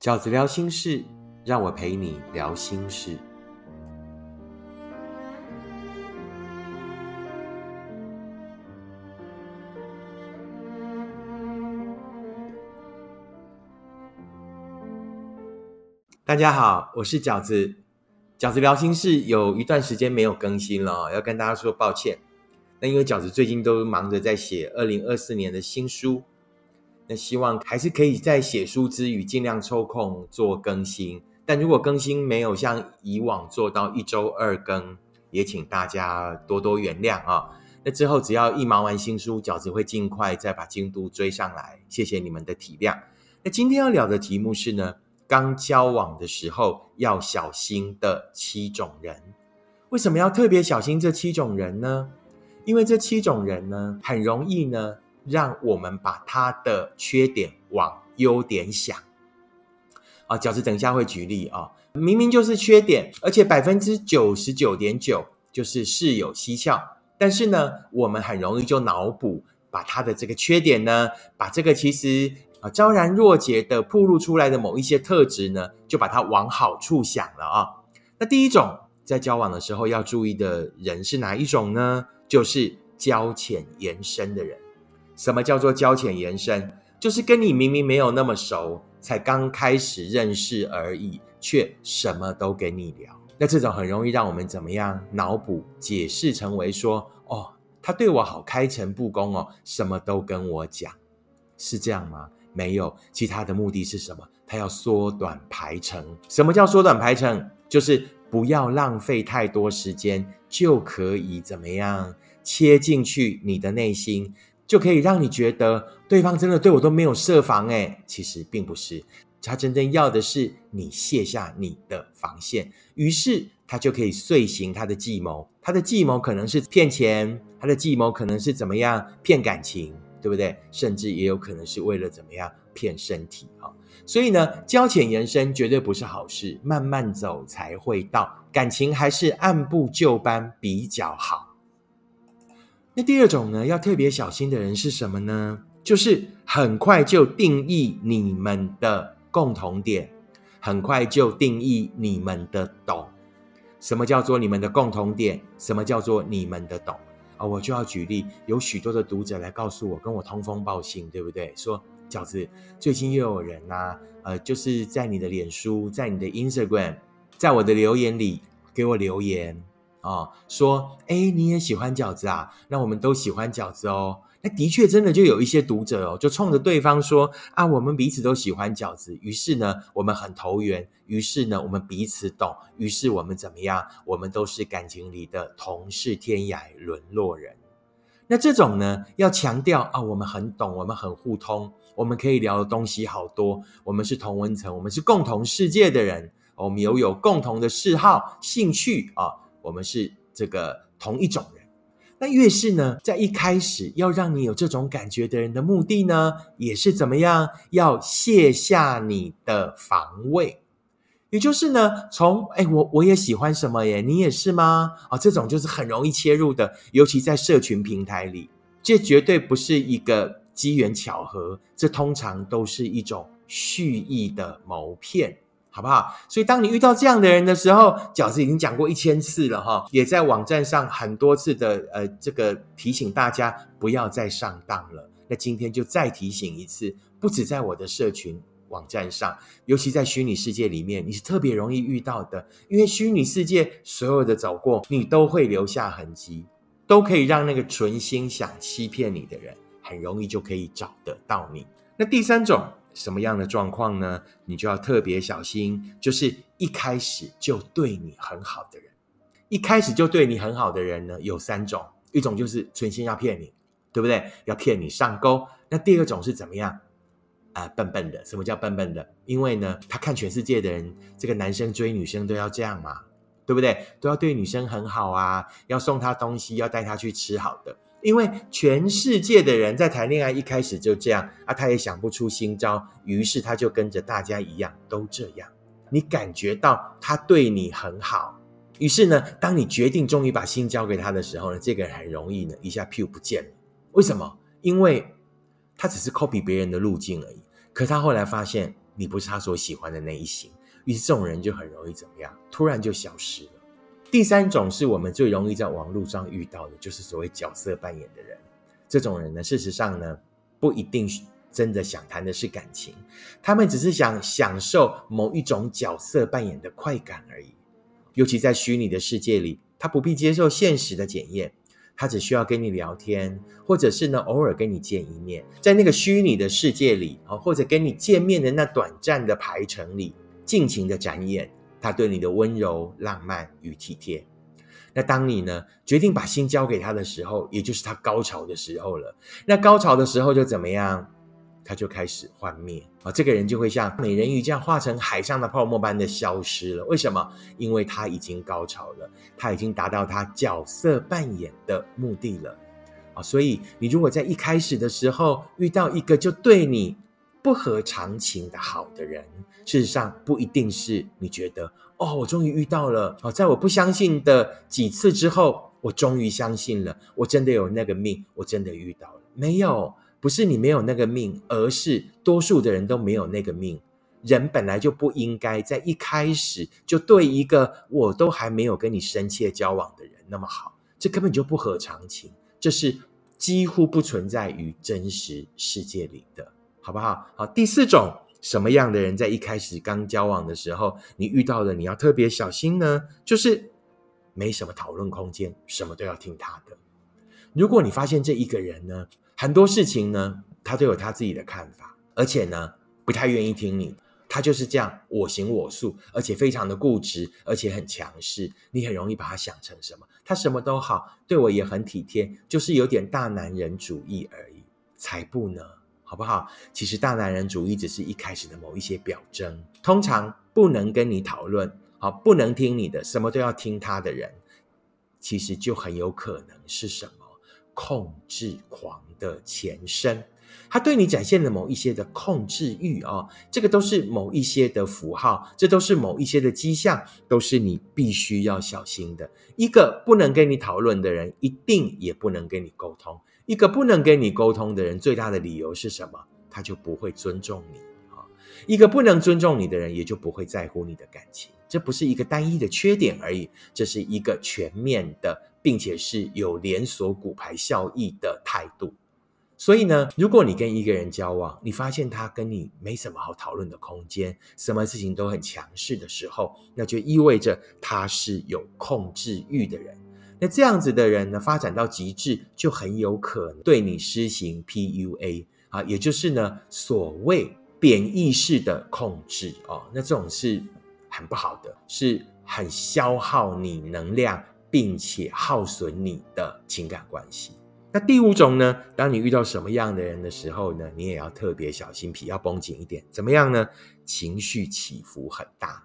饺子聊心事，让我陪你聊心事。大家好，我是饺子。饺子聊心事有一段时间没有更新了，要跟大家说抱歉。那因为饺子最近都忙着在写二零二四年的新书，那希望还是可以在写书之余尽量抽空做更新。但如果更新没有像以往做到一周二更，也请大家多多原谅啊。那之后只要一忙完新书，饺子会尽快再把进度追上来。谢谢你们的体谅。那今天要聊的题目是呢？刚交往的时候要小心的七种人，为什么要特别小心这七种人呢？因为这七种人呢，很容易呢，让我们把他的缺点往优点想。啊，饺子等一下会举例啊，明明就是缺点，而且百分之九十九点九就是事有蹊跷，但是呢，我们很容易就脑补，把他的这个缺点呢，把这个其实。啊，昭然若揭的暴露出来的某一些特质呢，就把它往好处想了啊。那第一种在交往的时候要注意的人是哪一种呢？就是交浅言深的人。什么叫做交浅言深？就是跟你明明没有那么熟，才刚开始认识而已，却什么都跟你聊。那这种很容易让我们怎么样脑补解释成为说，哦，他对我好开诚布公哦，什么都跟我讲，是这样吗？没有，其他的目的是什么？他要缩短排程。什么叫缩短排程？就是不要浪费太多时间，就可以怎么样切进去你的内心，就可以让你觉得对方真的对我都没有设防。哎，其实并不是，他真正要的是你卸下你的防线，于是他就可以遂行他的计谋。他的计谋可能是骗钱，他的计谋可能是怎么样骗感情。对不对？甚至也有可能是为了怎么样骗身体啊？所以呢，交浅言深绝对不是好事，慢慢走才会到。感情还是按部就班比较好。那第二种呢，要特别小心的人是什么呢？就是很快就定义你们的共同点，很快就定义你们的懂。什么叫做你们的共同点？什么叫做你们的懂？啊，我就要举例，有许多的读者来告诉我，跟我通风报信，对不对？说饺子最近又有人呐，呃，就是在你的脸书，在你的 Instagram，在我的留言里给我留言啊，说，哎，你也喜欢饺子啊？那我们都喜欢饺子哦。那的确，真的就有一些读者哦，就冲着对方说啊，我们彼此都喜欢饺子，于是呢，我们很投缘，于是呢，我们彼此懂，于是我们怎么样？我们都是感情里的同是天涯沦落人。那这种呢，要强调啊，我们很懂，我们很互通，我们可以聊的东西好多，我们是同温层，我们是共同世界的人，我们有有共同的嗜好、兴趣啊，我们是这个同一种人。那越是呢，在一开始要让你有这种感觉的人的目的呢，也是怎么样？要卸下你的防卫，也就是呢，从哎，我我也喜欢什么耶，你也是吗？啊，这种就是很容易切入的，尤其在社群平台里，这绝对不是一个机缘巧合，这通常都是一种蓄意的谋骗。好不好？所以当你遇到这样的人的时候，饺子已经讲过一千次了哈，也在网站上很多次的呃，这个提醒大家不要再上当了。那今天就再提醒一次，不止在我的社群网站上，尤其在虚拟世界里面，你是特别容易遇到的，因为虚拟世界所有的走过，你都会留下痕迹，都可以让那个存心想欺骗你的人，很容易就可以找得到你。那第三种。什么样的状况呢？你就要特别小心，就是一开始就对你很好的人，一开始就对你很好的人呢，有三种，一种就是存心要骗你，对不对？要骗你上钩。那第二种是怎么样？啊，笨笨的。什么叫笨笨的？因为呢，他看全世界的人，这个男生追女生都要这样嘛，对不对？都要对女生很好啊，要送她东西，要带她去吃好的。因为全世界的人在谈恋爱一开始就这样啊，他也想不出新招，于是他就跟着大家一样都这样。你感觉到他对你很好，于是呢，当你决定终于把心交给他的时候呢，这个人很容易呢一下屁股不见了。为什么？因为他只是 copy 别人的路径而已。可他后来发现你不是他所喜欢的那一型，于是这种人就很容易怎么样？突然就消失了。第三种是我们最容易在网络上遇到的，就是所谓角色扮演的人。这种人呢，事实上呢，不一定真的想谈的是感情，他们只是想享受某一种角色扮演的快感而已。尤其在虚拟的世界里，他不必接受现实的检验，他只需要跟你聊天，或者是呢偶尔跟你见一面，在那个虚拟的世界里啊，或者跟你见面的那短暂的排程里，尽情的展演他对你的温柔、浪漫与体贴。那当你呢决定把心交给他的时候，也就是他高潮的时候了。那高潮的时候就怎么样？他就开始幻灭啊，这个人就会像美人鱼这样化成海上的泡沫般的消失了。为什么？因为他已经高潮了，他已经达到他角色扮演的目的了啊。所以你如果在一开始的时候遇到一个就对你不合常情的好的人，事实上不一定是你觉得。哦，我终于遇到了！哦，在我不相信的几次之后，我终于相信了。我真的有那个命，我真的遇到了。没有，不是你没有那个命，而是多数的人都没有那个命。人本来就不应该在一开始就对一个我都还没有跟你深切交往的人那么好，这根本就不合常情，这是几乎不存在于真实世界里的，好不好？好，第四种。什么样的人在一开始刚交往的时候，你遇到的你要特别小心呢？就是没什么讨论空间，什么都要听他的。如果你发现这一个人呢，很多事情呢，他都有他自己的看法，而且呢，不太愿意听你，他就是这样我行我素，而且非常的固执，而且很强势，你很容易把他想成什么？他什么都好，对我也很体贴，就是有点大男人主义而已，才不呢。好不好？其实大男人主义只是一开始的某一些表征，通常不能跟你讨论，好，不能听你的，什么都要听他的人，其实就很有可能是什么控制狂的前身。他对你展现的某一些的控制欲啊，这个都是某一些的符号，这都是某一些的迹象，都是你必须要小心的。一个不能跟你讨论的人，一定也不能跟你沟通。一个不能跟你沟通的人，最大的理由是什么？他就不会尊重你啊！一个不能尊重你的人，也就不会在乎你的感情。这不是一个单一的缺点而已，这是一个全面的，并且是有连锁骨牌效益的态度。所以呢，如果你跟一个人交往，你发现他跟你没什么好讨论的空间，什么事情都很强势的时候，那就意味着他是有控制欲的人。那这样子的人呢，发展到极致，就很有可能对你施行 PUA 啊，也就是呢所谓贬义式的控制哦。那这种是很不好的，是很消耗你能量，并且耗损你的情感关系。那第五种呢，当你遇到什么样的人的时候呢，你也要特别小心，皮要绷紧一点。怎么样呢？情绪起伏很大。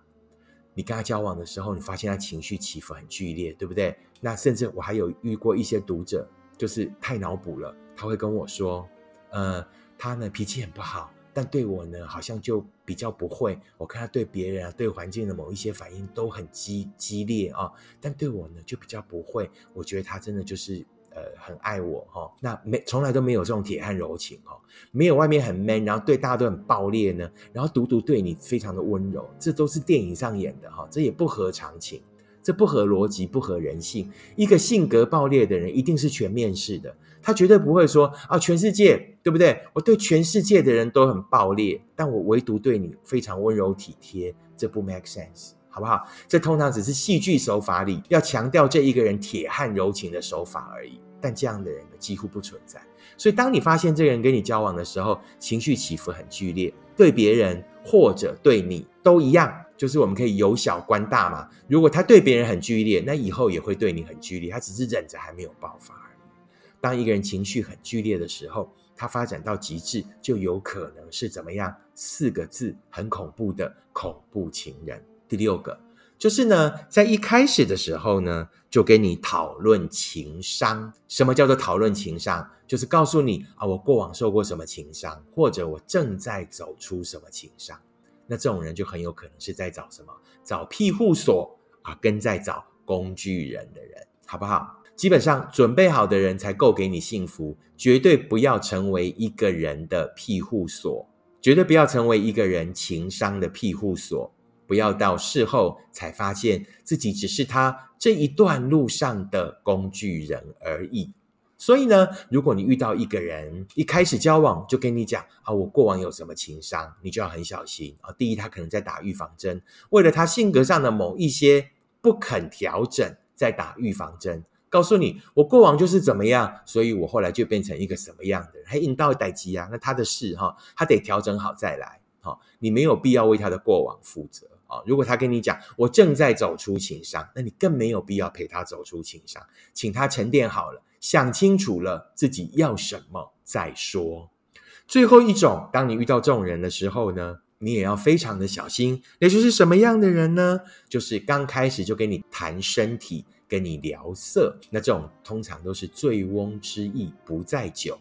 你跟他交往的时候，你发现他情绪起伏很剧烈，对不对？那甚至我还有遇过一些读者，就是太脑补了，他会跟我说，呃，他呢脾气很不好，但对我呢好像就比较不会。我看他对别人啊、对环境的某一些反应都很激激烈啊，但对我呢就比较不会。我觉得他真的就是。呃，很爱我哈，那没从来都没有这种铁汉柔情哈，没有外面很 man，然后对大家都很暴烈呢，然后独独对你非常的温柔，这都是电影上演的哈，这也不合常情，这不合逻辑，不合人性。一个性格暴烈的人一定是全面式的，他绝对不会说啊，全世界对不对？我对全世界的人都很暴烈，但我唯独对你非常温柔体贴，这不 make sense。好不好？这通常只是戏剧手法里要强调这一个人铁汉柔情的手法而已。但这样的人呢，几乎不存在。所以，当你发现这个人跟你交往的时候，情绪起伏很剧烈，对别人或者对你都一样，就是我们可以由小观大嘛。如果他对别人很剧烈，那以后也会对你很剧烈。他只是忍着还没有爆发而已。当一个人情绪很剧烈的时候，他发展到极致，就有可能是怎么样？四个字，很恐怖的恐怖情人。第六个就是呢，在一开始的时候呢，就跟你讨论情商。什么叫做讨论情商？就是告诉你啊，我过往受过什么情商，或者我正在走出什么情商。那这种人就很有可能是在找什么？找庇护所啊，跟在找工具人的人，好不好？基本上准备好的人才够给你幸福，绝对不要成为一个人的庇护所。绝对不要成为一个人情商的庇护所，不要到事后才发现自己只是他这一段路上的工具人而已。所以呢，如果你遇到一个人一开始交往就跟你讲啊，我过往有什么情商，你就要很小心。啊。第一，他可能在打预防针，为了他性格上的某一些不肯调整，在打预防针，告诉你我过往就是怎么样，所以我后来就变成一个什么样的人，还引到待机啊，那他的事哈，他得调整好再来。哈，你没有必要为他的过往负责。如果他跟你讲我正在走出情商，那你更没有必要陪他走出情商，请他沉淀好了。想清楚了自己要什么再说。最后一种，当你遇到这种人的时候呢，你也要非常的小心。也就是什么样的人呢？就是刚开始就跟你谈身体、跟你聊色，那这种通常都是醉翁之意不在酒，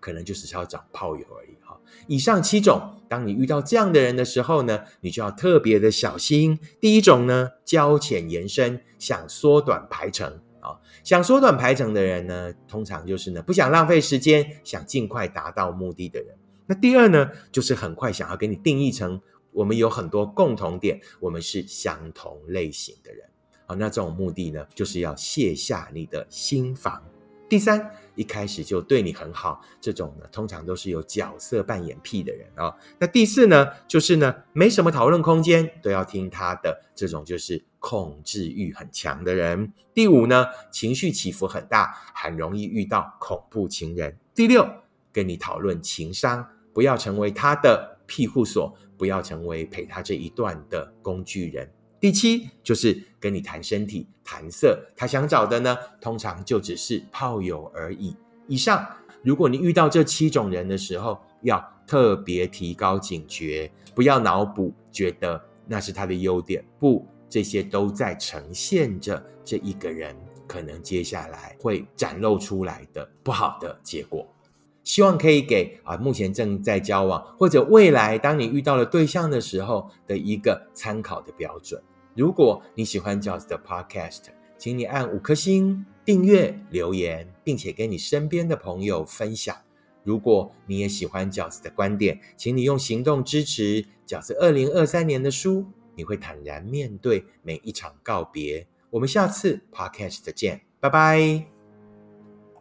可能就只是要找炮友而已哈。以上七种，当你遇到这样的人的时候呢，你就要特别的小心。第一种呢，交浅言深，想缩短排程。啊，想缩短排程的人呢，通常就是呢不想浪费时间，想尽快达到目的的人。那第二呢，就是很快想要给你定义成我们有很多共同点，我们是相同类型的人。好，那这种目的呢，就是要卸下你的心防。第三，一开始就对你很好，这种呢，通常都是有角色扮演癖的人啊。那第四呢，就是呢，没什么讨论空间，都要听他的，这种就是控制欲很强的人。第五呢，情绪起伏很大，很容易遇到恐怖情人。第六，跟你讨论情商，不要成为他的庇护所，不要成为陪他这一段的工具人。第七就是跟你谈身体、谈色，他想找的呢，通常就只是炮友而已。以上，如果你遇到这七种人的时候，要特别提高警觉，不要脑补，觉得那是他的优点。不，这些都在呈现着这一个人可能接下来会展露出来的不好的结果。希望可以给啊，目前正在交往或者未来当你遇到了对象的时候的一个参考的标准。如果你喜欢饺子的 Podcast，请你按五颗星、订阅、留言，并且跟你身边的朋友分享。如果你也喜欢饺子的观点，请你用行动支持饺子二零二三年的书。你会坦然面对每一场告别。我们下次 Podcast 见，拜拜。